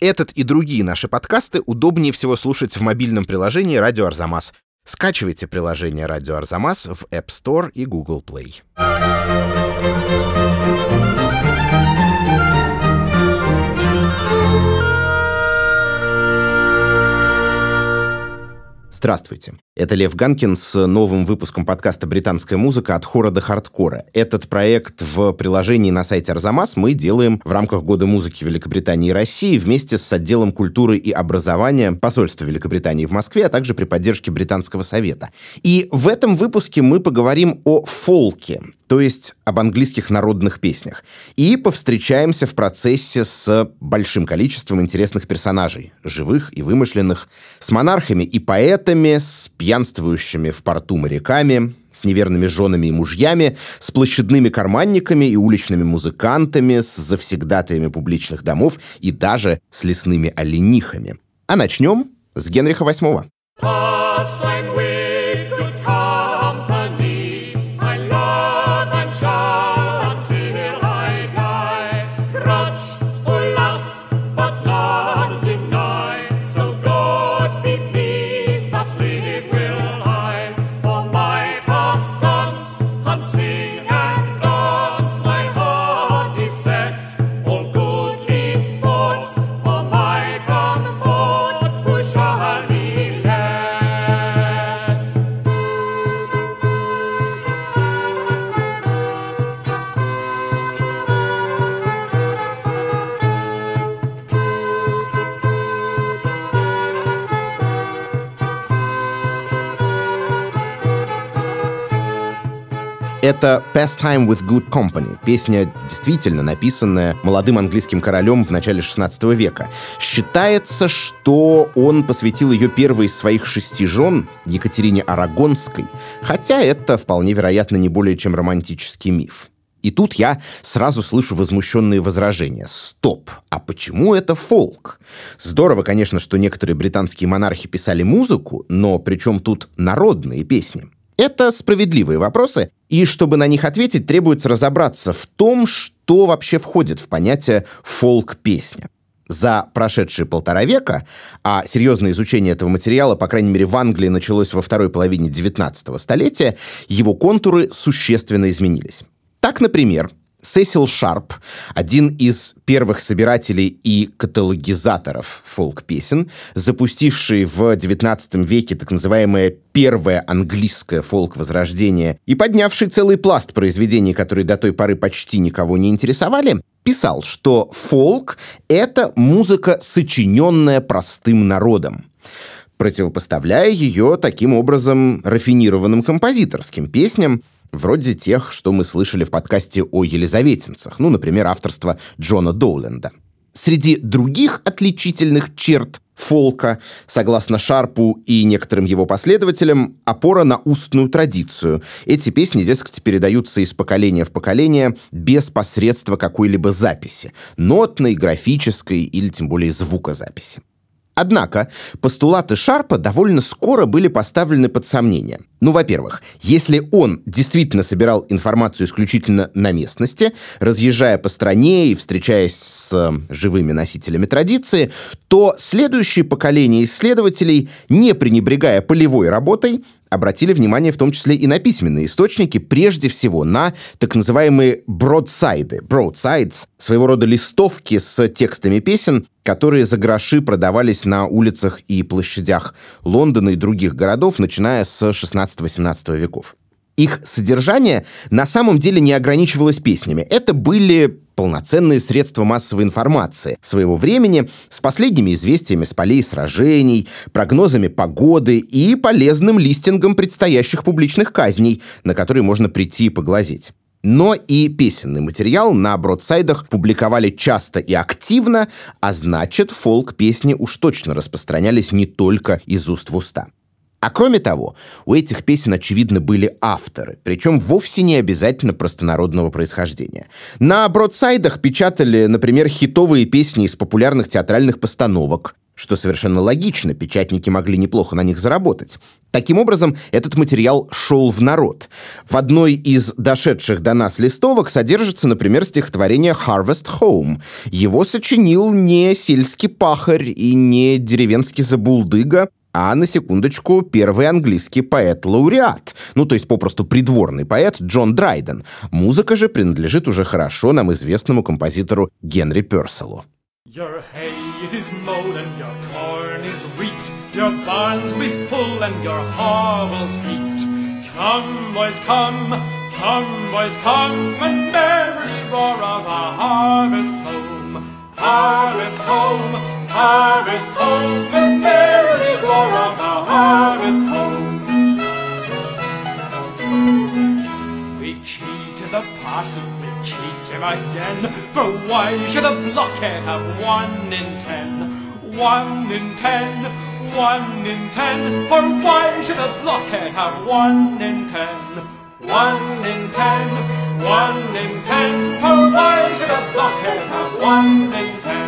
Этот и другие наши подкасты удобнее всего слушать в мобильном приложении «Радио Арзамас». Скачивайте приложение «Радио Арзамас» в App Store и Google Play. Здравствуйте. Это Лев Ганкин с новым выпуском подкаста «Британская музыка. От хора до хардкора». Этот проект в приложении на сайте Арзамас мы делаем в рамках Года музыки Великобритании и России вместе с отделом культуры и образования посольства Великобритании в Москве, а также при поддержке Британского совета. И в этом выпуске мы поговорим о фолке, то есть об английских народных песнях. И повстречаемся в процессе с большим количеством интересных персонажей, живых и вымышленных, с монархами и поэтами, с пьянствующими в порту моряками, с неверными женами и мужьями, с площадными карманниками и уличными музыкантами, с завсегдатаями публичных домов и даже с лесными оленихами. А начнем с Генриха VIII. Это «Pastime with Good Company», песня, действительно написанная молодым английским королем в начале 16 века. Считается, что он посвятил ее первой из своих шести жен, Екатерине Арагонской, хотя это вполне вероятно не более чем романтический миф. И тут я сразу слышу возмущенные возражения. Стоп! А почему это фолк? Здорово, конечно, что некоторые британские монархи писали музыку, но при чем тут народные песни? Это справедливые вопросы, и чтобы на них ответить, требуется разобраться в том, что вообще входит в понятие фолк-песня. За прошедшие полтора века, а серьезное изучение этого материала, по крайней мере, в Англии началось во второй половине XIX столетия, его контуры существенно изменились. Так, например, Сесил Шарп, один из первых собирателей и каталогизаторов фолк-песен, запустивший в XIX веке так называемое первое английское фолк-возрождение и поднявший целый пласт произведений, которые до той поры почти никого не интересовали, писал, что фолк — это музыка, сочиненная простым народом противопоставляя ее таким образом рафинированным композиторским песням, вроде тех, что мы слышали в подкасте о елизаветинцах, ну, например, авторство Джона Доуленда. Среди других отличительных черт фолка, согласно Шарпу и некоторым его последователям, опора на устную традицию. Эти песни, дескать, передаются из поколения в поколение без посредства какой-либо записи, нотной, графической или тем более звукозаписи. Однако постулаты Шарпа довольно скоро были поставлены под сомнение. Ну, во-первых, если он действительно собирал информацию исключительно на местности, разъезжая по стране и встречаясь с э, живыми носителями традиции, то следующие поколения исследователей, не пренебрегая полевой работой, обратили внимание в том числе и на письменные источники, прежде всего на так называемые бродсайды, broadsides, своего рода листовки с текстами песен, которые за гроши продавались на улицах и площадях Лондона и других городов, начиная с 16-18 веков. Их содержание на самом деле не ограничивалось песнями. Это были полноценные средства массовой информации своего времени с последними известиями с полей сражений, прогнозами погоды и полезным листингом предстоящих публичных казней, на которые можно прийти и поглазеть. Но и песенный материал на бродсайдах публиковали часто и активно, а значит, фолк-песни уж точно распространялись не только из уст в уста. А кроме того, у этих песен, очевидно, были авторы, причем вовсе не обязательно простонародного происхождения. На бродсайдах печатали, например, хитовые песни из популярных театральных постановок, что совершенно логично, печатники могли неплохо на них заработать. Таким образом, этот материал шел в народ. В одной из дошедших до нас листовок содержится, например, стихотворение «Harvest Home». Его сочинил не сельский пахарь и не деревенский забулдыга, а, на секундочку, первый английский поэт-лауреат, ну, то есть попросту придворный поэт Джон Драйден. Музыка же принадлежит уже хорошо нам известному композитору Генри Перселу. Come, boys, come, and merrily roar of a harvest home, harvest home, harvest home, and merrily roar of a harvest home. We've cheated the parson cheat him again. For why should a blockhead have one in ten? One in ten, one in ten. For why should a blockhead have one in ten? One in ten, one in ten. For why should a blockhead have one in ten?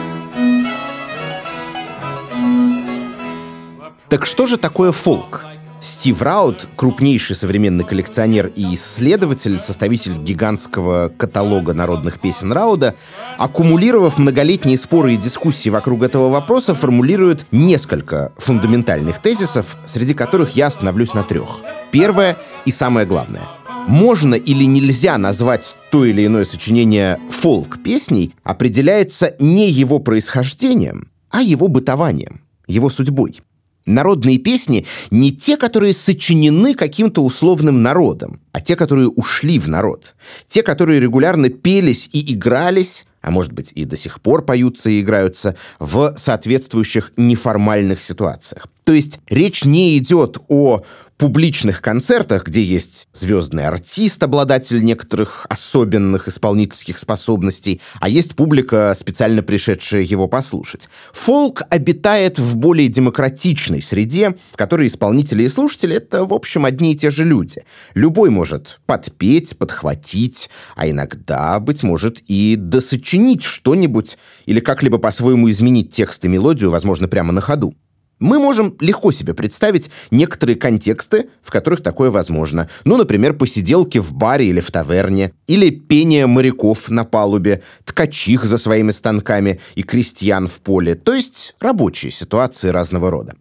Так что же такое фолк? Стив Раут, крупнейший современный коллекционер и исследователь, составитель гигантского каталога народных песен Рауда, аккумулировав многолетние споры и дискуссии вокруг этого вопроса, формулирует несколько фундаментальных тезисов, среди которых я остановлюсь на трех. Первое и самое главное. Можно или нельзя назвать то или иное сочинение фолк-песней определяется не его происхождением, а его бытованием, его судьбой. Народные песни не те, которые сочинены каким-то условным народом, а те, которые ушли в народ. Те, которые регулярно пелись и игрались, а может быть и до сих пор поются и играются, в соответствующих неформальных ситуациях. То есть речь не идет о публичных концертах, где есть звездный артист, обладатель некоторых особенных исполнительских способностей, а есть публика, специально пришедшая его послушать. Фолк обитает в более демократичной среде, в которой исполнители и слушатели — это, в общем, одни и те же люди. Любой может подпеть, подхватить, а иногда, быть может, и досочинить что-нибудь или как-либо по-своему изменить текст и мелодию, возможно, прямо на ходу. Мы можем легко себе представить некоторые контексты, в которых такое возможно. Ну, например, посиделки в баре или в таверне, или пение моряков на палубе, ткачих за своими станками и крестьян в поле, то есть рабочие ситуации разного рода.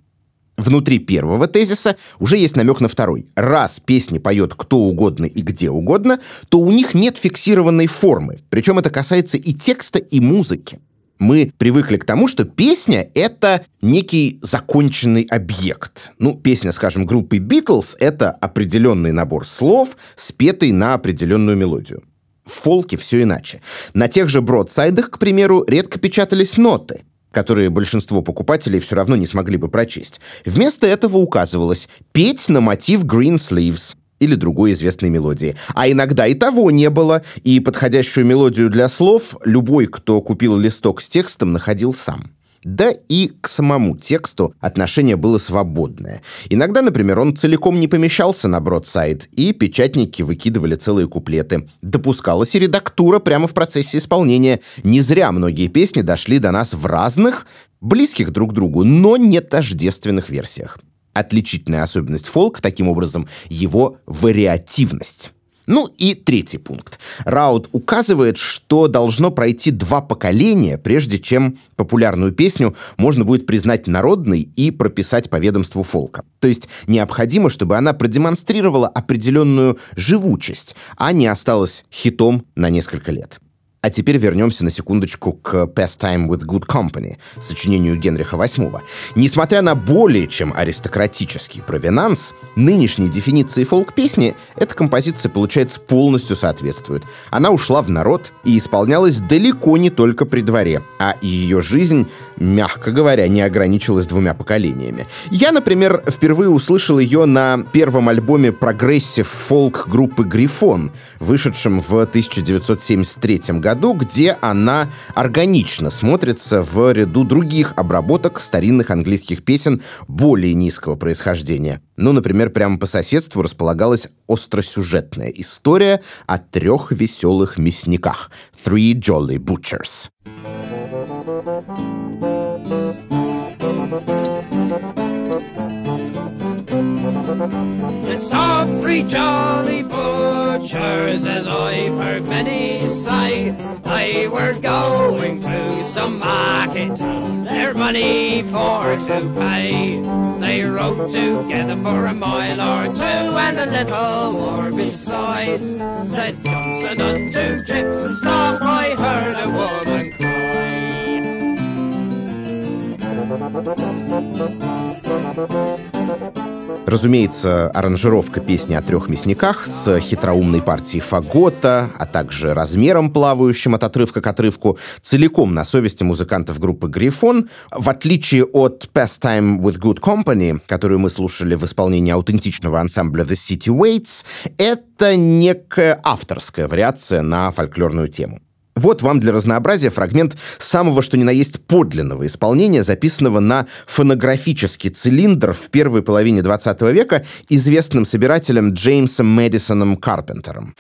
Внутри первого тезиса уже есть намек на второй. Раз песни поет кто угодно и где угодно, то у них нет фиксированной формы. Причем это касается и текста, и музыки мы привыкли к тому, что песня — это некий законченный объект. Ну, песня, скажем, группы Beatles — это определенный набор слов, спетый на определенную мелодию. В фолке все иначе. На тех же бродсайдах, к примеру, редко печатались ноты, которые большинство покупателей все равно не смогли бы прочесть. Вместо этого указывалось «петь на мотив Green Sleeves», или другой известной мелодии. А иногда и того не было, и подходящую мелодию для слов любой, кто купил листок с текстом, находил сам. Да и к самому тексту отношение было свободное. Иногда, например, он целиком не помещался на бродсайд, и печатники выкидывали целые куплеты. Допускалась и редактура прямо в процессе исполнения. Не зря многие песни дошли до нас в разных, близких друг другу, но не тождественных версиях. Отличительная особенность фолк, таким образом, его вариативность. Ну и третий пункт. Раут указывает, что должно пройти два поколения, прежде чем популярную песню можно будет признать народной и прописать по ведомству фолка. То есть необходимо, чтобы она продемонстрировала определенную живучесть, а не осталась хитом на несколько лет. А теперь вернемся на секундочку к «Pastime with Good Company», сочинению Генриха VIII. Несмотря на более чем аристократический провенанс, нынешней дефиниции фолк-песни эта композиция, получается, полностью соответствует. Она ушла в народ и исполнялась далеко не только при дворе, а ее жизнь, мягко говоря, не ограничилась двумя поколениями. Я, например, впервые услышал ее на первом альбоме прогрессив фолк группы «Gryphon», вышедшем в 1973 году году, где она органично смотрится в ряду других обработок старинных английских песен более низкого происхождения. Ну, например, прямо по соседству располагалась остросюжетная история о трех веселых мясниках — Three Jolly Butchers. It's all three jolly butchers, as I've heard many say. They were going to some market, their money for to pay. They rode together for a mile or two, and a little more besides. Said Johnson unto Gypsum, stop, I heard a woman cry. Разумеется, аранжировка песни о трех мясниках с хитроумной партией фагота, а также размером, плавающим от отрывка к отрывку, целиком на совести музыкантов группы «Грифон». В отличие от «Pastime with Good Company», которую мы слушали в исполнении аутентичного ансамбля «The City Waits», это некая авторская вариация на фольклорную тему. Вот вам для разнообразия фрагмент самого что ни на есть подлинного исполнения, записанного на фонографический цилиндр в первой половине 20 века известным собирателем Джеймсом Мэдисоном Карпентером.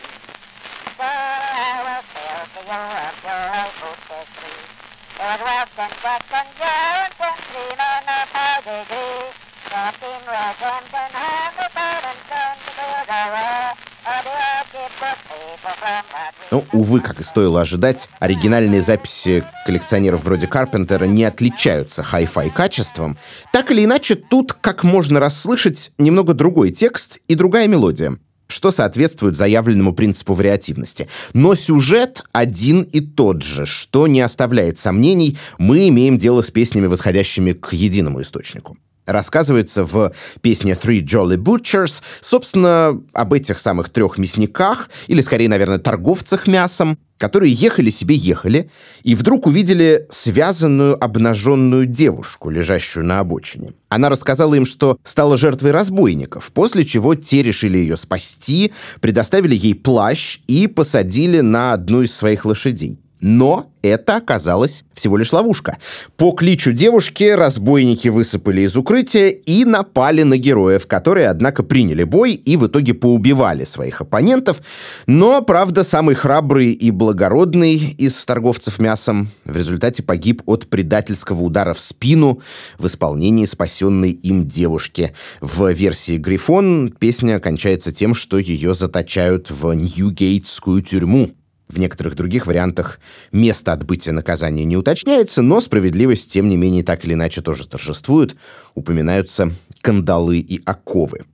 Ну, увы, как и стоило ожидать, оригинальные записи коллекционеров вроде Карпентера не отличаются хай-фай качеством. Так или иначе, тут, как можно расслышать, немного другой текст и другая мелодия что соответствует заявленному принципу вариативности. Но сюжет один и тот же, что не оставляет сомнений, мы имеем дело с песнями, восходящими к единому источнику рассказывается в песне Three Jolly Butchers, собственно, об этих самых трех мясниках, или скорее, наверное, торговцах мясом, которые ехали себе ехали, и вдруг увидели связанную обнаженную девушку, лежащую на обочине. Она рассказала им, что стала жертвой разбойников, после чего те решили ее спасти, предоставили ей плащ и посадили на одну из своих лошадей. Но это оказалось всего лишь ловушка. По кличу девушки разбойники высыпали из укрытия и напали на героев, которые, однако, приняли бой и в итоге поубивали своих оппонентов. Но, правда, самый храбрый и благородный из торговцев мясом в результате погиб от предательского удара в спину в исполнении спасенной им девушки. В версии «Грифон» песня кончается тем, что ее заточают в Ньюгейтскую тюрьму. В некоторых других вариантах место отбытия наказания не уточняется, но справедливость, тем не менее, так или иначе тоже торжествует. Упоминаются кандалы и оковы.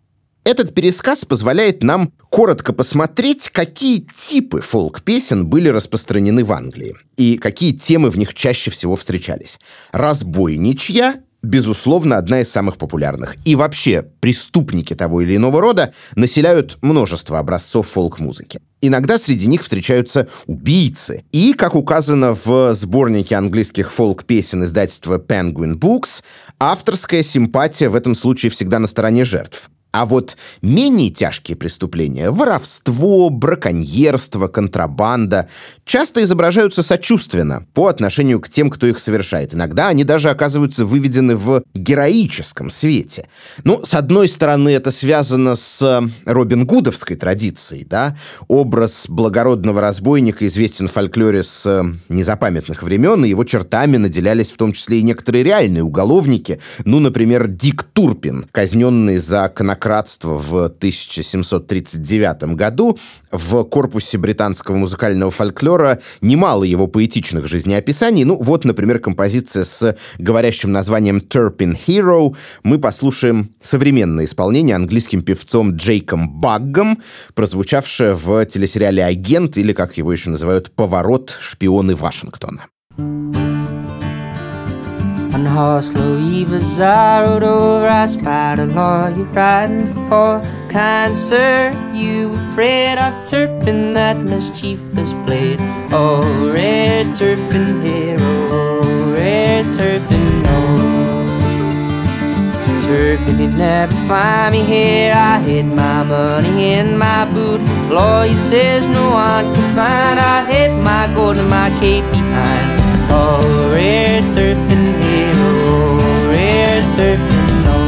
Этот пересказ позволяет нам коротко посмотреть, какие типы фолк-песен были распространены в Англии и какие темы в них чаще всего встречались. Разбойничья, безусловно, одна из самых популярных. И вообще, преступники того или иного рода населяют множество образцов фолк-музыки. Иногда среди них встречаются убийцы. И, как указано в сборнике английских фолк-песен издательства Penguin Books, авторская симпатия в этом случае всегда на стороне жертв. А вот менее тяжкие преступления – воровство, браконьерство, контрабанда – часто изображаются сочувственно по отношению к тем, кто их совершает. Иногда они даже оказываются выведены в героическом свете. Ну, с одной стороны, это связано с Робин Гудовской традицией, да? Образ благородного разбойника известен в фольклоре с незапамятных времен, и его чертами наделялись в том числе и некоторые реальные уголовники. Ну, например, Дик Турпин, казненный за конокрадство демократство в 1739 году в корпусе британского музыкального фольклора немало его поэтичных жизнеописаний. Ну, вот, например, композиция с говорящим названием «Turpin Hero». Мы послушаем современное исполнение английским певцом Джейком Баггом, прозвучавшее в телесериале «Агент» или, как его еще называют, «Поворот. Шпионы Вашингтона». On horse Louis I rode over, I spied a lawyer riding for kind sir. You afraid of Turpin, that mischievous blade? Oh, red Turpin hero, oh, red Turpin, oh. Turpin, you never find me here. I hid my money in my boot. Lawyer says no one can find. I hid my gold and my cape behind. Oh, red Turpin Turpin oh.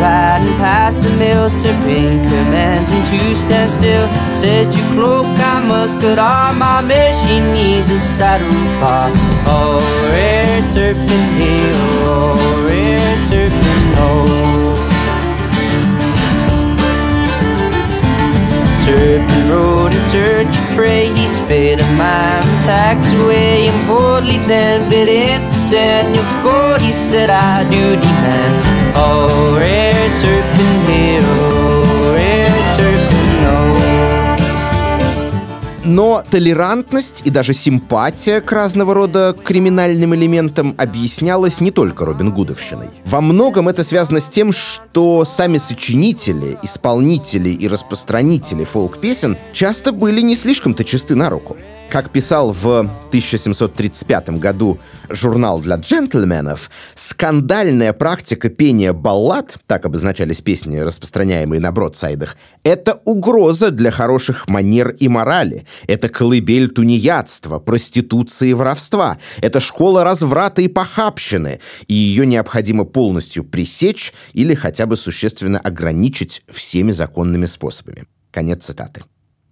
Riding past the mill, Turpin commands him to stand still. Says, "You cloak, I must cut on my mare. She needs a saddle bar. Oh, red Turpin hero, red Turpin oh." certain rode in search of prey. He sped a mile tax away And boldly then bid him stand New gold, he said, I do demand All rare serpent heroes Но толерантность и даже симпатия к разного рода криминальным элементам объяснялась не только Робин Гудовщиной. Во многом это связано с тем, что сами сочинители, исполнители и распространители фолк-песен часто были не слишком-то чисты на руку. Как писал в 1735 году журнал для джентльменов, скандальная практика пения баллад, так обозначались песни, распространяемые на бродсайдах, это угроза для хороших манер и морали. Это колыбель тунеядства, проституции и воровства. Это школа разврата и похабщины. И ее необходимо полностью пресечь или хотя бы существенно ограничить всеми законными способами. Конец цитаты.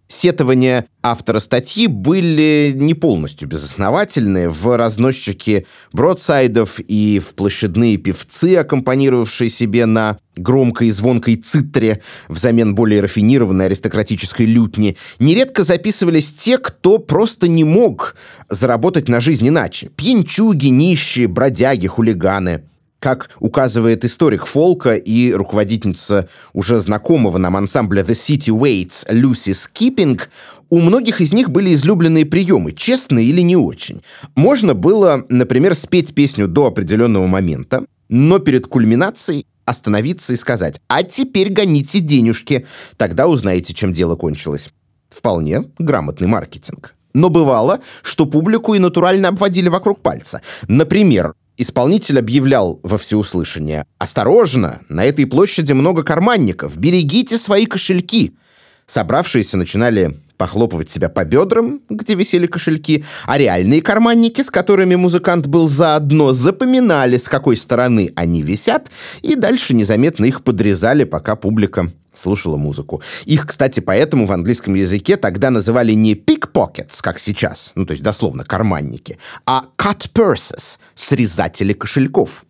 Сетования автора статьи были не полностью безосновательны. В разносчике бродсайдов и в площадные певцы, аккомпанировавшие себе на громкой и звонкой цитре взамен более рафинированной аристократической лютни, нередко записывались те, кто просто не мог заработать на жизнь иначе. Пьянчуги, нищие, бродяги, хулиганы – как указывает историк фолка и руководительница уже знакомого нам ансамбля The City Waits Люси Скиппинг, у многих из них были излюбленные приемы, честные или не очень. Можно было, например, спеть песню до определенного момента, но перед кульминацией остановиться и сказать «А теперь гоните денежки, тогда узнаете, чем дело кончилось». Вполне грамотный маркетинг. Но бывало, что публику и натурально обводили вокруг пальца. Например, Исполнитель объявлял во всеуслышание «Осторожно! На этой площади много карманников! Берегите свои кошельки!» Собравшиеся начинали похлопывать себя по бедрам, где висели кошельки, а реальные карманники, с которыми музыкант был заодно, запоминали, с какой стороны они висят, и дальше незаметно их подрезали, пока публика слушала музыку. Их, кстати, поэтому в английском языке тогда называли не pickpockets, как сейчас, ну, то есть дословно карманники, а cut purses, срезатели кошельков.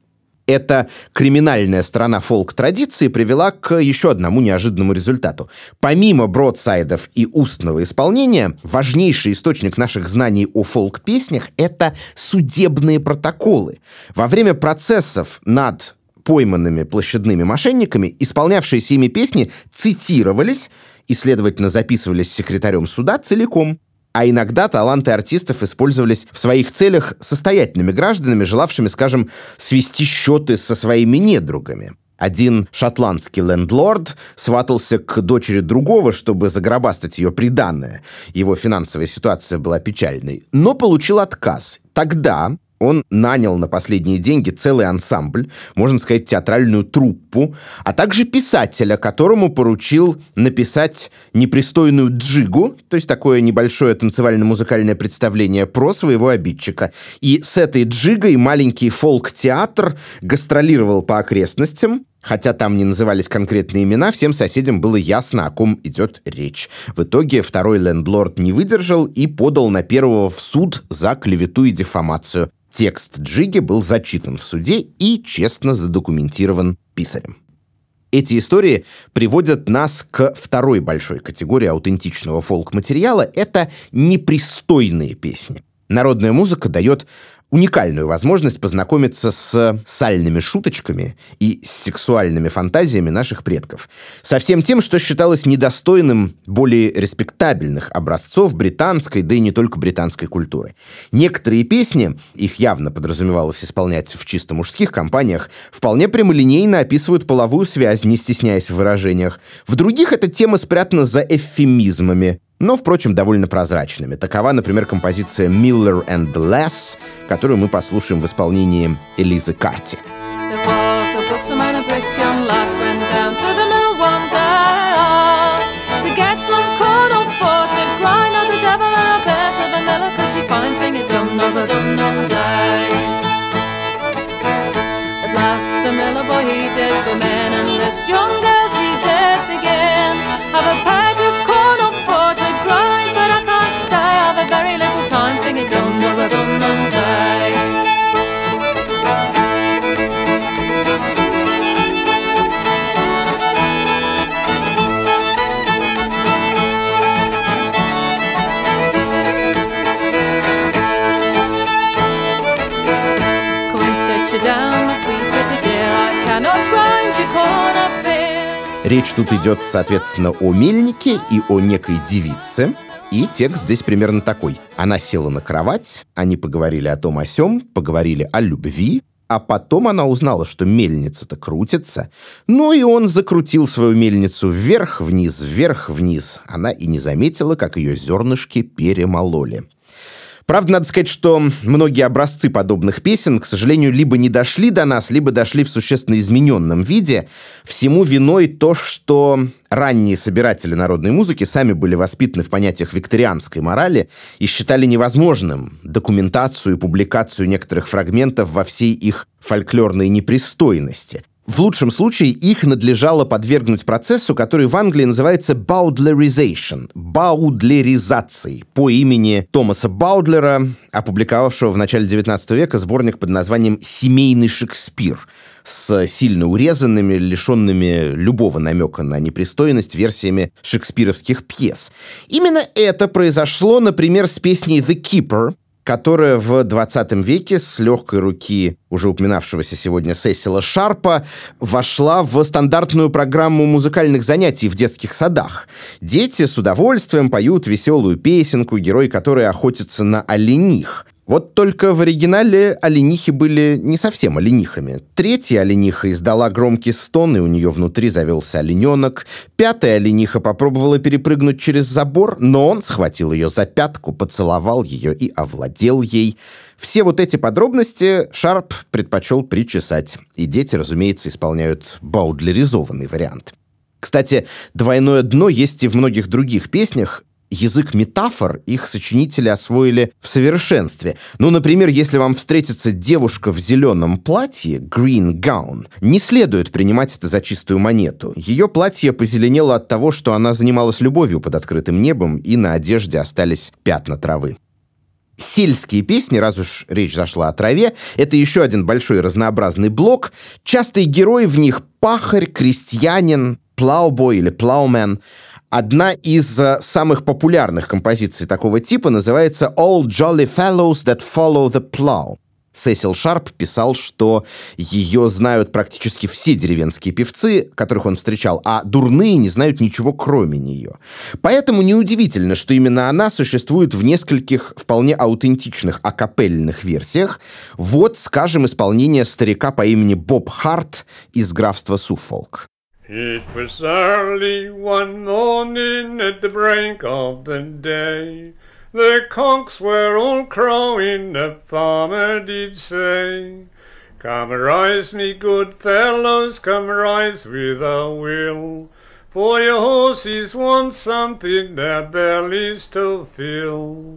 Эта криминальная сторона фолк-традиции привела к еще одному неожиданному результату. Помимо бродсайдов и устного исполнения, важнейший источник наших знаний о фолк-песнях — это судебные протоколы. Во время процессов над пойманными площадными мошенниками, исполнявшиеся ими песни цитировались и, следовательно, записывались секретарем суда целиком. А иногда таланты артистов использовались в своих целях состоятельными гражданами, желавшими, скажем, свести счеты со своими недругами. Один шотландский лендлорд сватался к дочери другого, чтобы загробастать ее приданное. Его финансовая ситуация была печальной, но получил отказ. Тогда он нанял на последние деньги целый ансамбль, можно сказать, театральную труппу, а также писателя, которому поручил написать непристойную джигу, то есть такое небольшое танцевально-музыкальное представление про своего обидчика. И с этой джигой маленький фолк-театр гастролировал по окрестностям, Хотя там не назывались конкретные имена, всем соседям было ясно, о ком идет речь. В итоге второй лендлорд не выдержал и подал на первого в суд за клевету и дефамацию. Текст Джиги был зачитан в суде и честно задокументирован писарем. Эти истории приводят нас к второй большой категории аутентичного фолк-материала — это непристойные песни. Народная музыка дает уникальную возможность познакомиться с сальными шуточками и с сексуальными фантазиями наших предков. Со всем тем, что считалось недостойным более респектабельных образцов британской, да и не только британской культуры. Некоторые песни, их явно подразумевалось исполнять в чисто мужских компаниях, вполне прямолинейно описывают половую связь, не стесняясь в выражениях. В других эта тема спрятана за эвфемизмами, но, впрочем, довольно прозрачными. Такова, например, композиция «Miller and Less», которую мы послушаем в исполнении Элизы Карти. the miller boy he did the man and this young girl Речь тут идет, соответственно, о мельнике и о некой девице, и текст здесь примерно такой. Она села на кровать, они поговорили о том о сём, поговорили о любви, а потом она узнала, что мельница-то крутится. Ну и он закрутил свою мельницу вверх-вниз, вверх-вниз. Она и не заметила, как ее зернышки перемололи. Правда, надо сказать, что многие образцы подобных песен, к сожалению, либо не дошли до нас, либо дошли в существенно измененном виде. Всему виной то, что ранние собиратели народной музыки сами были воспитаны в понятиях викторианской морали и считали невозможным документацию и публикацию некоторых фрагментов во всей их фольклорной непристойности – в лучшем случае их надлежало подвергнуть процессу, который в Англии называется Baudlerization, баудлеризацией, по имени Томаса Баудлера, опубликовавшего в начале XIX века сборник под названием «Семейный Шекспир», с сильно урезанными, лишенными любого намека на непристойность версиями шекспировских пьес. Именно это произошло, например, с песней «The Keeper», которая в 20 веке с легкой руки уже упоминавшегося сегодня Сесила Шарпа вошла в стандартную программу музыкальных занятий в детских садах. Дети с удовольствием поют веселую песенку, герой которой охотится на олених. Вот только в оригинале оленихи были не совсем оленихами. Третья олениха издала громкий стон, и у нее внутри завелся олененок. Пятая олениха попробовала перепрыгнуть через забор, но он схватил ее за пятку, поцеловал ее и овладел ей. Все вот эти подробности Шарп предпочел причесать. И дети, разумеется, исполняют баудлеризованный вариант. Кстати, «Двойное дно» есть и в многих других песнях, язык метафор их сочинители освоили в совершенстве. Ну, например, если вам встретится девушка в зеленом платье, green gown, не следует принимать это за чистую монету. Ее платье позеленело от того, что она занималась любовью под открытым небом, и на одежде остались пятна травы. Сельские песни, раз уж речь зашла о траве, это еще один большой разнообразный блок. Частые герои в них пахарь, крестьянин, плаубой или плаумен. Одна из uh, самых популярных композиций такого типа называется «All Jolly Fellows That Follow the Plow». Сесил Шарп писал, что ее знают практически все деревенские певцы, которых он встречал, а дурные не знают ничего кроме нее. Поэтому неудивительно, что именно она существует в нескольких вполне аутентичных акапельных версиях. Вот, скажем, исполнение старика по имени Боб Харт из графства Суффолк. It was early one morning at the break of the day. The cocks were all crowing, the farmer did say. Come rise, me good fellows, come rise with a will. For your horses want something their bellies to fill.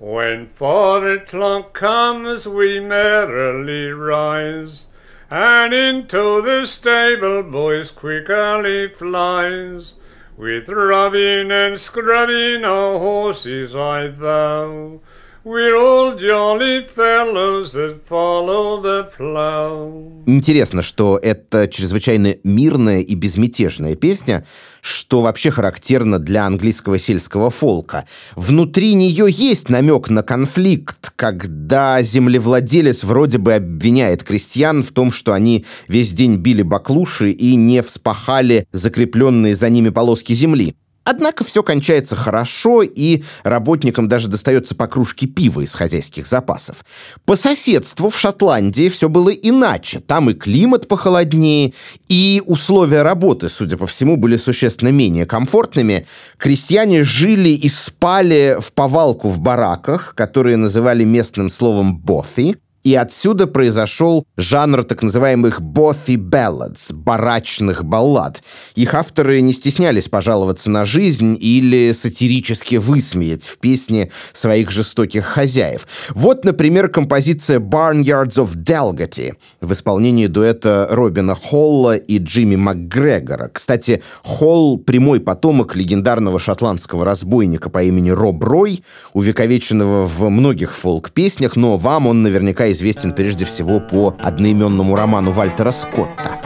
When four o'clock comes, we merrily rise. And into the stable boys quickly flies, with rubbing and scrubbing our horses I vow. We're all jolly fellows that follow the plow. Интересно, что это чрезвычайно мирная и безмятежная песня, что вообще характерно для английского сельского фолка. Внутри нее есть намек на конфликт, когда землевладелец вроде бы обвиняет крестьян в том, что они весь день били баклуши и не вспахали закрепленные за ними полоски земли. Однако все кончается хорошо, и работникам даже достается по кружке пива из хозяйских запасов. По соседству в Шотландии все было иначе. Там и климат похолоднее, и условия работы, судя по всему, были существенно менее комфортными. Крестьяне жили и спали в повалку в бараках, которые называли местным словом «боthi», и отсюда произошел жанр так называемых bothy ballads, барачных баллад. Их авторы не стеснялись пожаловаться на жизнь или сатирически высмеять в песне своих жестоких хозяев. Вот, например, композиция Barnyards of Dalgety в исполнении дуэта Робина Холла и Джимми МакГрегора. Кстати, Холл — прямой потомок легендарного шотландского разбойника по имени Роб Рой, увековеченного в многих фолк-песнях, но вам он наверняка известен прежде всего по одноименному роману Вальтера Скотта.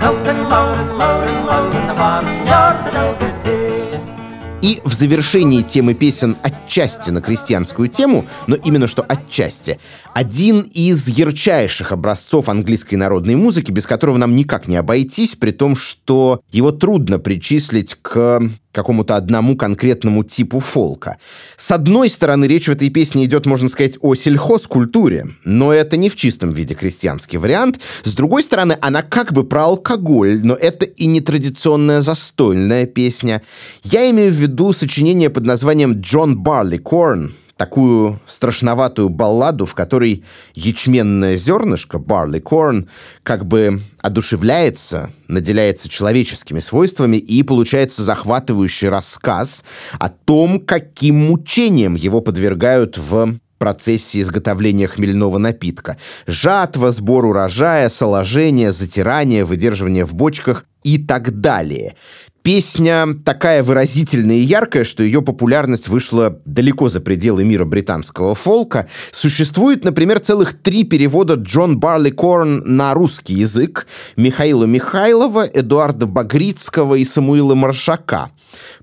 Loaded, loaded, loaded, the barn yard's a и в завершении темы песен отчасти на крестьянскую тему, но именно что отчасти, один из ярчайших образцов английской народной музыки, без которого нам никак не обойтись, при том, что его трудно причислить к какому-то одному конкретному типу фолка. С одной стороны, речь в этой песне идет, можно сказать, о сельхозкультуре, но это не в чистом виде крестьянский вариант. С другой стороны, она как бы про алкоголь, но это и не традиционная застольная песня. Я имею в виду сочинение под названием «Джон Барли Корн», такую страшноватую балладу, в которой ячменное зернышко, barley corn, как бы одушевляется, наделяется человеческими свойствами, и получается захватывающий рассказ о том, каким мучением его подвергают в процессе изготовления хмельного напитка. Жатва, сбор урожая, соложение, затирание, выдерживание в бочках и так далее. Песня такая выразительная и яркая, что ее популярность вышла далеко за пределы мира британского фолка. Существует, например, целых три перевода Джон Барли Корн на русский язык Михаила Михайлова, Эдуарда Багрицкого и Самуила Маршака.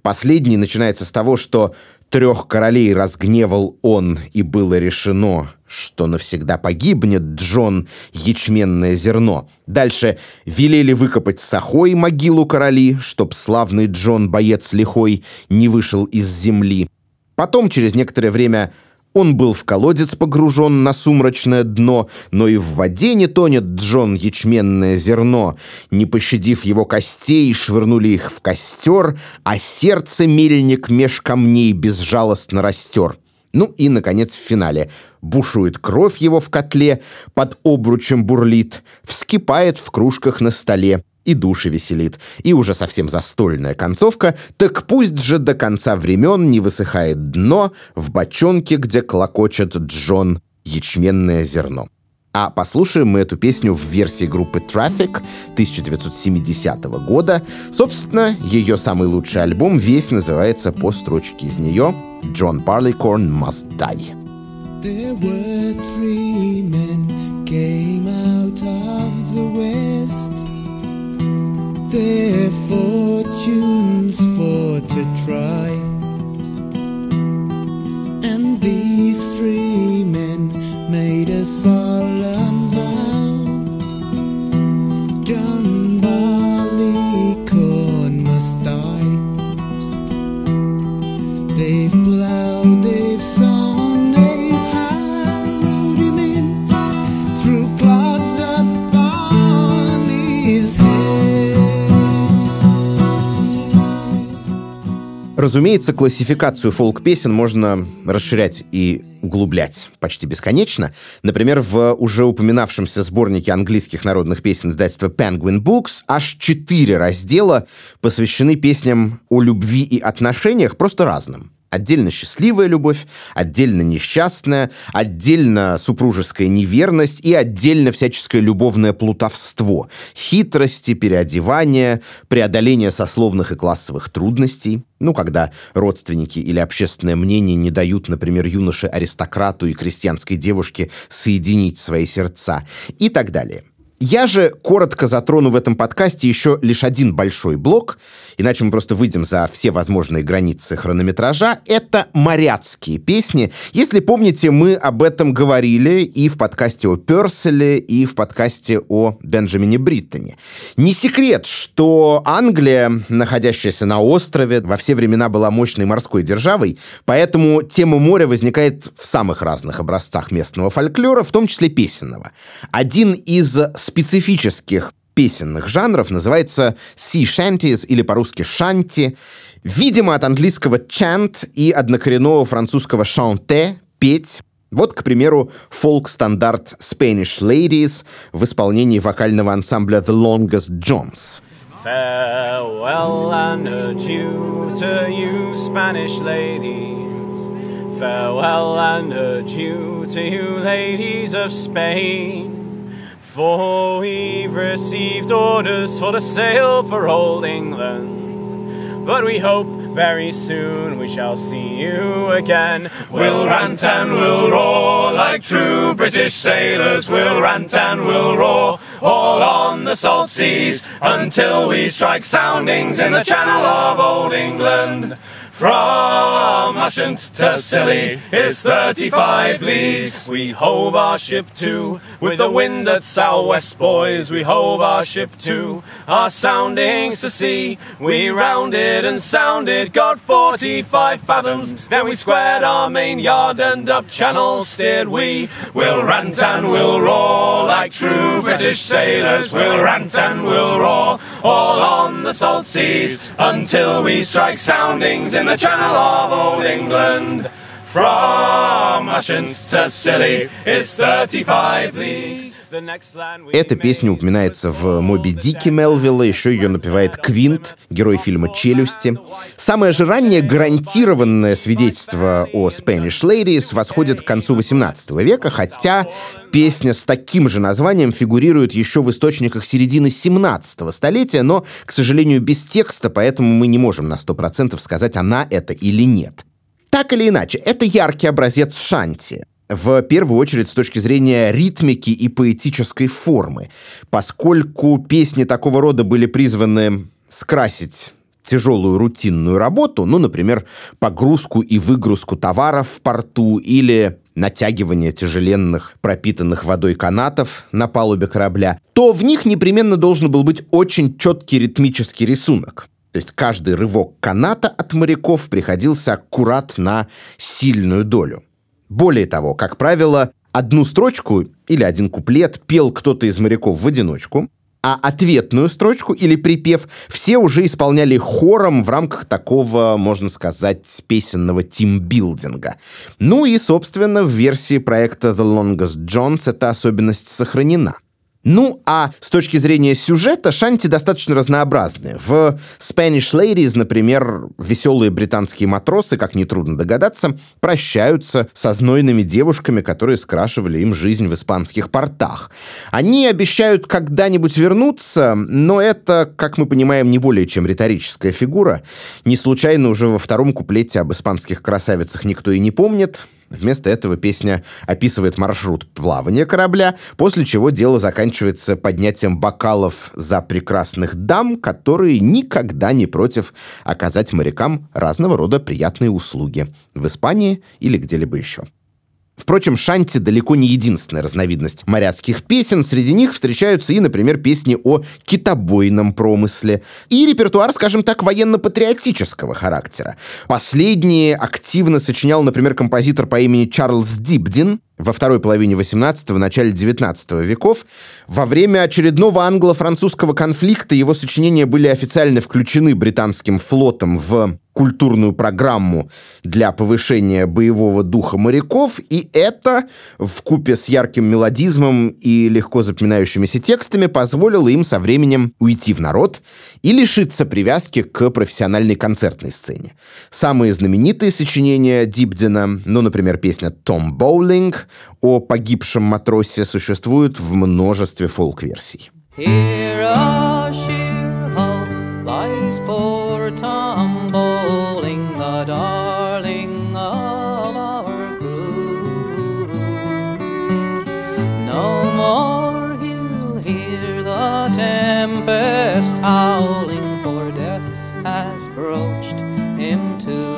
Последний начинается с того, что трех королей разгневал он, и было решено, что навсегда погибнет Джон ячменное зерно. Дальше велели выкопать сахой могилу короли, чтоб славный Джон, боец лихой, не вышел из земли. Потом, через некоторое время, он был в колодец погружен на сумрачное дно, но и в воде не тонет Джон ячменное зерно. Не пощадив его костей, швырнули их в костер, а сердце мельник меж камней безжалостно растер. Ну и, наконец, в финале. Бушует кровь его в котле, под обручем бурлит, вскипает в кружках на столе и души веселит. И уже совсем застольная концовка, так пусть же до конца времен не высыхает дно в бочонке, где клокочет Джон ячменное зерно. А послушаем мы эту песню в версии группы Traffic 1970 года. Собственно, ее самый лучший альбом весь называется по строчке из нее «John Barleycorn Must Die». There were three men came out of the west their fortunes for to try. And these three men made a solemn Разумеется, классификацию фолк-песен можно расширять и углублять почти бесконечно. Например, в уже упоминавшемся сборнике английских народных песен издательства Penguin Books аж четыре раздела посвящены песням о любви и отношениях, просто разным. Отдельно счастливая любовь, отдельно несчастная, отдельно супружеская неверность и отдельно всяческое любовное плутовство, хитрости, переодевания, преодоление сословных и классовых трудностей. Ну, когда родственники или общественное мнение не дают, например, юноше-аристократу и крестьянской девушке соединить свои сердца и так далее. Я же коротко затрону в этом подкасте еще лишь один большой блок, иначе мы просто выйдем за все возможные границы хронометража. Это моряцкие песни. Если помните, мы об этом говорили и в подкасте о Перселе, и в подкасте о Бенджамине Бриттоне. Не секрет, что Англия, находящаяся на острове, во все времена была мощной морской державой, поэтому тема моря возникает в самых разных образцах местного фольклора, в том числе песенного. Один из специфических песенных жанров называется sea shanties или по-русски шанти. Видимо, от английского chant и однокоренного французского chanter — петь. Вот, к примеру, фолк-стандарт Spanish Ladies в исполнении вокального ансамбля The Longest Johns. Farewell and adieu to you, Spanish ladies. Farewell and adieu to you, ladies of Spain. For we've received orders for to sail for old England. But we hope very soon we shall see you again. We'll rant and we'll roar like true British sailors. We'll rant and we'll roar all on the salt seas until we strike soundings in the channel of old England. From Ushant to Scilly is 35 leagues. We hove our ship to with the wind at southwest, boys. We hove our ship to our soundings to sea. We rounded and sounded, got 45 fathoms. Then we squared our main yard and up channel steered we. We'll rant and we'll roar like true British sailors. We'll rant and we'll roar all on the salt seas until we strike soundings in the channel of old England. From to Scilly, it's 35 leagues. Эта песня упоминается в «Моби Дике» Мелвилла, еще ее напевает Квинт, герой фильма «Челюсти». Самое же раннее гарантированное свидетельство о Spanish Ladies восходит к концу XVIII века, хотя песня с таким же названием фигурирует еще в источниках середины 17 столетия, но, к сожалению, без текста, поэтому мы не можем на 100% сказать, она это или нет. Так или иначе, это яркий образец шанти. В первую очередь с точки зрения ритмики и поэтической формы, поскольку песни такого рода были призваны скрасить тяжелую рутинную работу, ну, например, погрузку и выгрузку товаров в порту или натягивание тяжеленных пропитанных водой канатов на палубе корабля, то в них непременно должен был быть очень четкий ритмический рисунок. То есть каждый рывок каната от моряков приходился аккурат на сильную долю. Более того, как правило, одну строчку или один куплет пел кто-то из моряков в одиночку, а ответную строчку или припев все уже исполняли хором в рамках такого, можно сказать, песенного тимбилдинга. Ну и, собственно, в версии проекта The Longest Johns эта особенность сохранена. Ну, а с точки зрения сюжета, шанти достаточно разнообразны. В Spanish Ladies, например, веселые британские матросы, как нетрудно догадаться, прощаются со знойными девушками, которые скрашивали им жизнь в испанских портах. Они обещают когда-нибудь вернуться, но это, как мы понимаем, не более чем риторическая фигура. Не случайно уже во втором куплете об испанских красавицах никто и не помнит. Вместо этого песня описывает маршрут плавания корабля, после чего дело заканчивается поднятием бокалов за прекрасных дам, которые никогда не против оказать морякам разного рода приятные услуги в Испании или где-либо еще. Впрочем, шанти далеко не единственная разновидность моряцких песен. Среди них встречаются и, например, песни о китобойном промысле. И репертуар, скажем так, военно-патриотического характера. Последние активно сочинял, например, композитор по имени Чарльз Дибдин, во второй половине 18-го, начале 19 веков. Во время очередного англо-французского конфликта его сочинения были официально включены британским флотом в культурную программу для повышения боевого духа моряков, и это, в купе с ярким мелодизмом и легко запоминающимися текстами, позволило им со временем уйти в народ и лишиться привязки к профессиональной концертной сцене. Самые знаменитые сочинения Дибдина, ну, например, песня «Том Боулинг» о погибшем матросе, существуют в множестве фолк-версий. Poor Tom Bowling, the darling of our crew. No more he'll hear the tempest howling, for death has broached him too.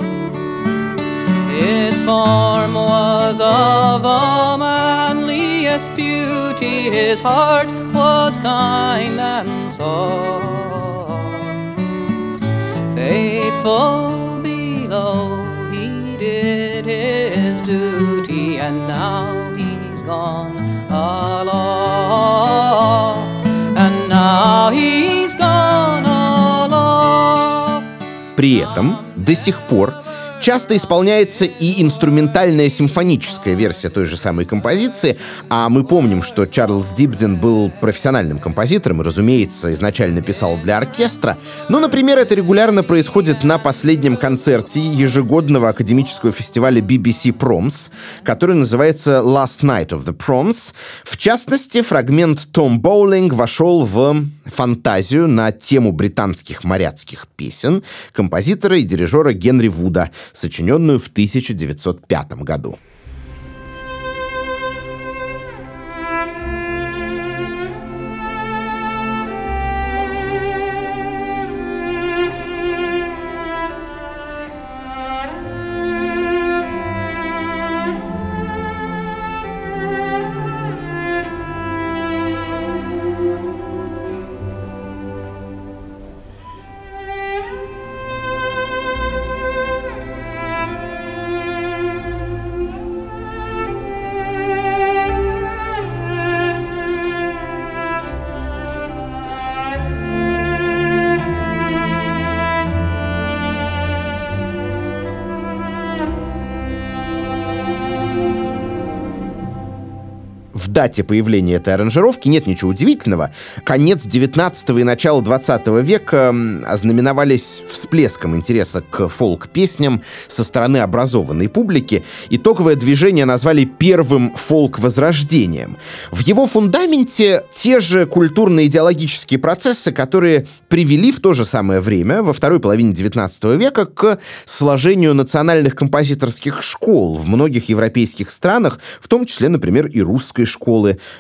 His form was of the manliest beauty, his heart was kind and soft. Faithful below, he did his duty, and now he's gone aloft. And now he's gone aloft. При этом до сих пор часто исполняется и инструментальная симфоническая версия той же самой композиции, а мы помним, что Чарльз Дибден был профессиональным композитором и, разумеется, изначально писал для оркестра. Но, например, это регулярно происходит на последнем концерте ежегодного академического фестиваля BBC Proms, который называется Last Night of the Proms. В частности, фрагмент «Том Боулинг» вошел в фантазию на тему британских моряцких песен композитора и дирижера Генри Вуда, сочиненную в 1905 году. Дате появления этой аранжировки нет ничего удивительного. Конец 19 и начало 20 века ознаменовались всплеском интереса к фолк-песням со стороны образованной публики. Итоговое движение назвали первым фолк-возрождением. В его фундаменте те же культурно-идеологические процессы, которые привели в то же самое время, во второй половине 19 века, к сложению национальных композиторских школ в многих европейских странах, в том числе, например, и русской школы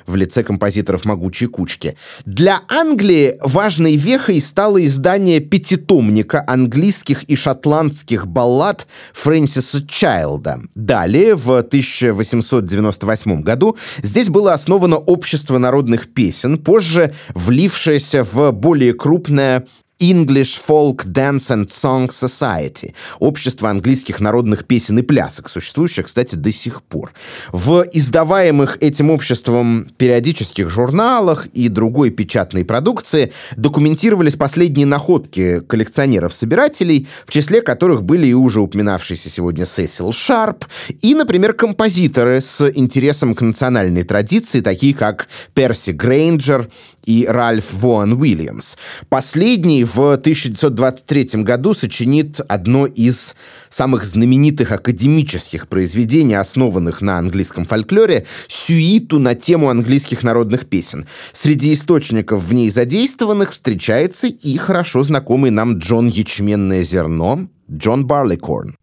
в лице композиторов «Могучей кучки». Для Англии важной вехой стало издание пятитомника английских и шотландских баллад Фрэнсиса Чайлда. Далее, в 1898 году, здесь было основано Общество народных песен, позже влившееся в более крупное English Folk Dance and Song Society, общество английских народных песен и плясок, существующее, кстати, до сих пор. В издаваемых этим обществом периодических журналах и другой печатной продукции документировались последние находки коллекционеров-собирателей, в числе которых были и уже упоминавшийся сегодня Сесил Шарп, и, например, композиторы с интересом к национальной традиции, такие как Перси Грейнджер и Ральф Вон Уильямс. Последний в 1923 году сочинит одно из самых знаменитых академических произведений, основанных на английском фольклоре, сюиту на тему английских народных песен. Среди источников в ней задействованных встречается и хорошо знакомый нам Джон Ячменное зерно, Джон Барликорн.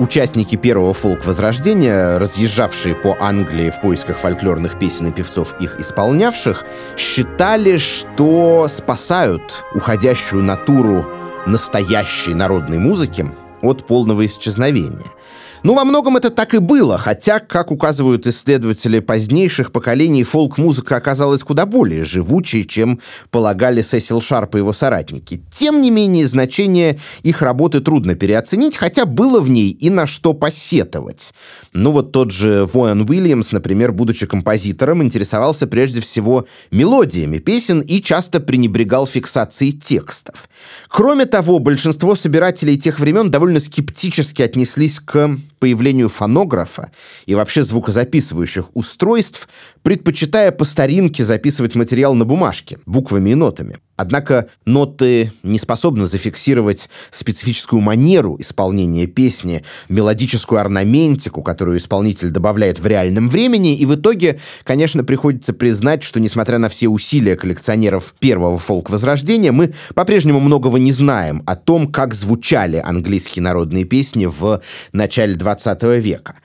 Участники первого фолк-возрождения, разъезжавшие по Англии в поисках фольклорных песен и певцов, их исполнявших, считали, что спасают уходящую натуру настоящей народной музыки от полного исчезновения. Ну, во многом это так и было, хотя, как указывают исследователи позднейших поколений, фолк-музыка оказалась куда более живучей, чем полагали Сесил Шарп и его соратники. Тем не менее, значение их работы трудно переоценить, хотя было в ней и на что посетовать. Ну вот тот же Воэн Уильямс, например, будучи композитором, интересовался прежде всего мелодиями песен и часто пренебрегал фиксацией текстов. Кроме того, большинство собирателей тех времен довольно скептически отнеслись к появлению фонографа и вообще звукозаписывающих устройств, предпочитая по старинке записывать материал на бумажке, буквами и нотами. Однако ноты не способны зафиксировать специфическую манеру исполнения песни, мелодическую орнаментику, которую исполнитель добавляет в реальном времени, и в итоге, конечно, приходится признать, что, несмотря на все усилия коллекционеров первого фолк-возрождения, мы по-прежнему многого не знаем о том, как звучали английские народные песни в начале 20 века.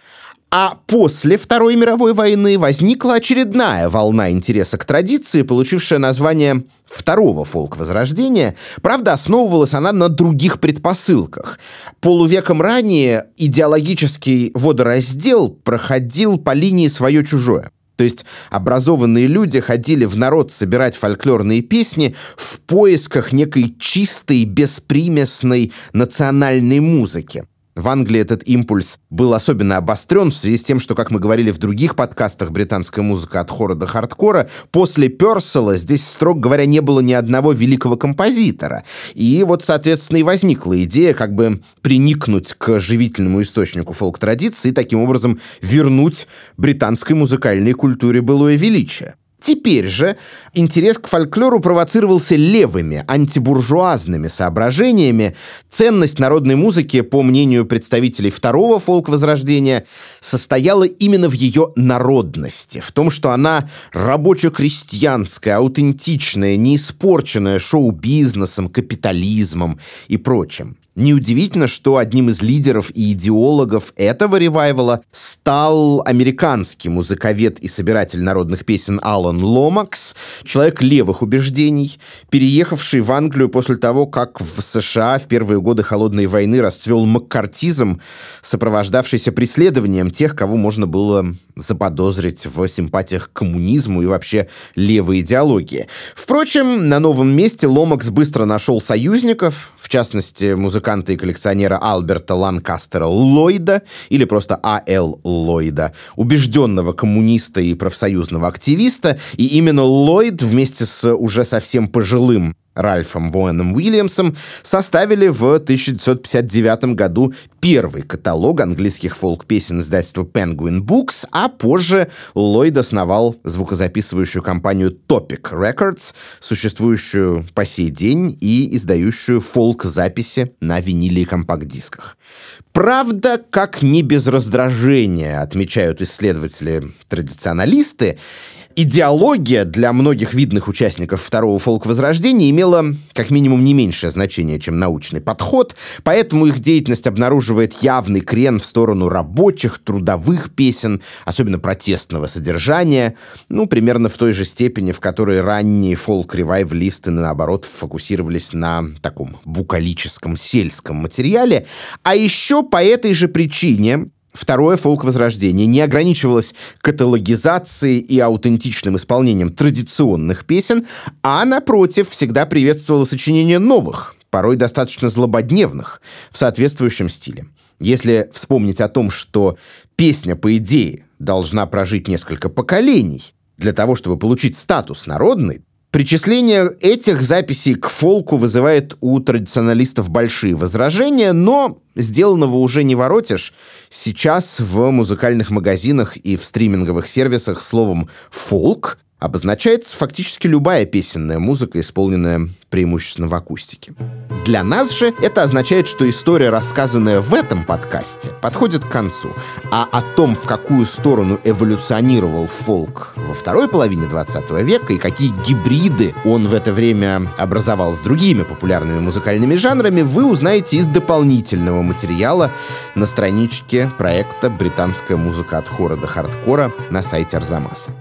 А после Второй мировой войны возникла очередная волна интереса к традиции, получившая название второго фолк-возрождения. Правда, основывалась она на других предпосылках. Полувеком ранее идеологический водораздел проходил по линии свое-чужое. То есть образованные люди ходили в народ собирать фольклорные песни в поисках некой чистой, беспримесной национальной музыки. В Англии этот импульс был особенно обострен в связи с тем, что, как мы говорили в других подкастах «Британская музыка от хора до хардкора», после Персела здесь, строго говоря, не было ни одного великого композитора. И вот, соответственно, и возникла идея как бы приникнуть к живительному источнику фолк-традиции и таким образом вернуть британской музыкальной культуре былое величие. Теперь же интерес к фольклору провоцировался левыми, антибуржуазными соображениями. Ценность народной музыки, по мнению представителей второго фолк-возрождения, состояла именно в ее народности, в том, что она рабоче-крестьянская, аутентичная, не испорченная шоу-бизнесом, капитализмом и прочим. Неудивительно, что одним из лидеров и идеологов этого ревайвала стал американский музыковед и собиратель народных песен Алан Ломакс, человек левых убеждений, переехавший в Англию после того, как в США в первые годы Холодной войны расцвел маккартизм, сопровождавшийся преследованием тех, кого можно было заподозрить в симпатиях к коммунизму и вообще левой идеологии. Впрочем, на новом месте Ломакс быстро нашел союзников, в частности, музыканта и коллекционера Альберта Ланкастера Ллойда, или просто А.Л. Ллойда, убежденного коммуниста и профсоюзного активиста, и именно Ллойд вместе с уже совсем пожилым Ральфом Воэном Уильямсом составили в 1959 году первый каталог английских фолк-песен издательства Penguin Books, а позже Ллойд основал звукозаписывающую компанию Topic Records, существующую по сей день и издающую фолк-записи на виниле и компакт-дисках. Правда, как не без раздражения, отмечают исследователи-традиционалисты, идеология для многих видных участников второго фолк-возрождения имела как минимум не меньшее значение, чем научный подход, поэтому их деятельность обнаруживает явный крен в сторону рабочих, трудовых песен, особенно протестного содержания, ну, примерно в той же степени, в которой ранние фолк-ревайвлисты, наоборот, фокусировались на таком букалическом сельском материале. А еще по этой же причине Второе фолк-возрождение не ограничивалось каталогизацией и аутентичным исполнением традиционных песен, а, напротив, всегда приветствовало сочинение новых, порой достаточно злободневных, в соответствующем стиле. Если вспомнить о том, что песня, по идее, должна прожить несколько поколений для того, чтобы получить статус народный, Причисление этих записей к фолку вызывает у традиционалистов большие возражения, но сделанного уже не воротишь. Сейчас в музыкальных магазинах и в стриминговых сервисах словом «фолк» обозначается фактически любая песенная музыка, исполненная преимущественно в акустике. Для нас же это означает, что история, рассказанная в этом подкасте, подходит к концу. А о том, в какую сторону эволюционировал фолк во второй половине 20 века и какие гибриды он в это время образовал с другими популярными музыкальными жанрами, вы узнаете из дополнительного материала на страничке проекта «Британская музыка от хора до хардкора» на сайте Арзамаса.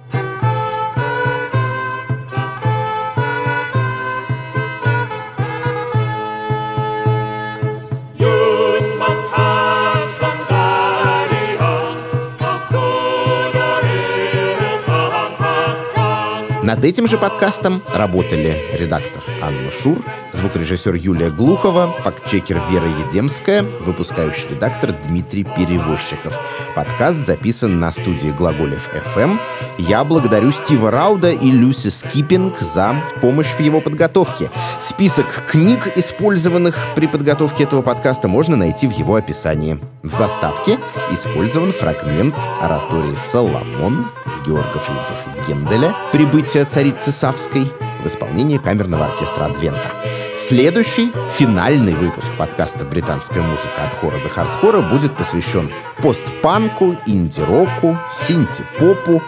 Над этим же подкастом работали редактор Анна Шур, звукорежиссер Юлия Глухова, фактчекер Вера Едемская, выпускающий редактор Дмитрий Перевозчиков. Подкаст записан на студии Глаголев FM. Я благодарю Стива Рауда и Люси Скиппинг за помощь в его подготовке. Список книг, использованных при подготовке этого подкаста, можно найти в его описании. В заставке использован фрагмент оратории «Соломон» Георга Фридриха Генделя «Прибытие царицы Савской» в исполнении камерного оркестра «Адвента». Следующий, финальный выпуск подкаста «Британская музыка от хора до хардкора» будет посвящен постпанку, инди-року, синти-попу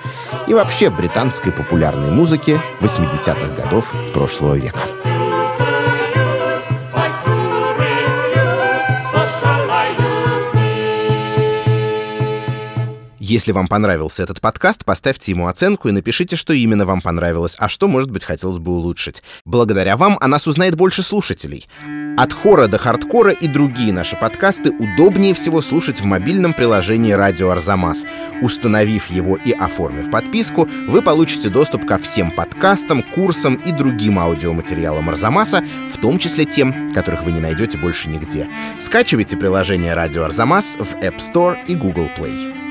и вообще британской популярной музыке 80-х годов прошлого века. Если вам понравился этот подкаст, поставьте ему оценку и напишите, что именно вам понравилось, а что, может быть, хотелось бы улучшить. Благодаря вам о нас узнает больше слушателей. От хора до хардкора и другие наши подкасты удобнее всего слушать в мобильном приложении «Радио Арзамас». Установив его и оформив подписку, вы получите доступ ко всем подкастам, курсам и другим аудиоматериалам Арзамаса, в том числе тем, которых вы не найдете больше нигде. Скачивайте приложение «Радио Арзамас» в App Store и Google Play.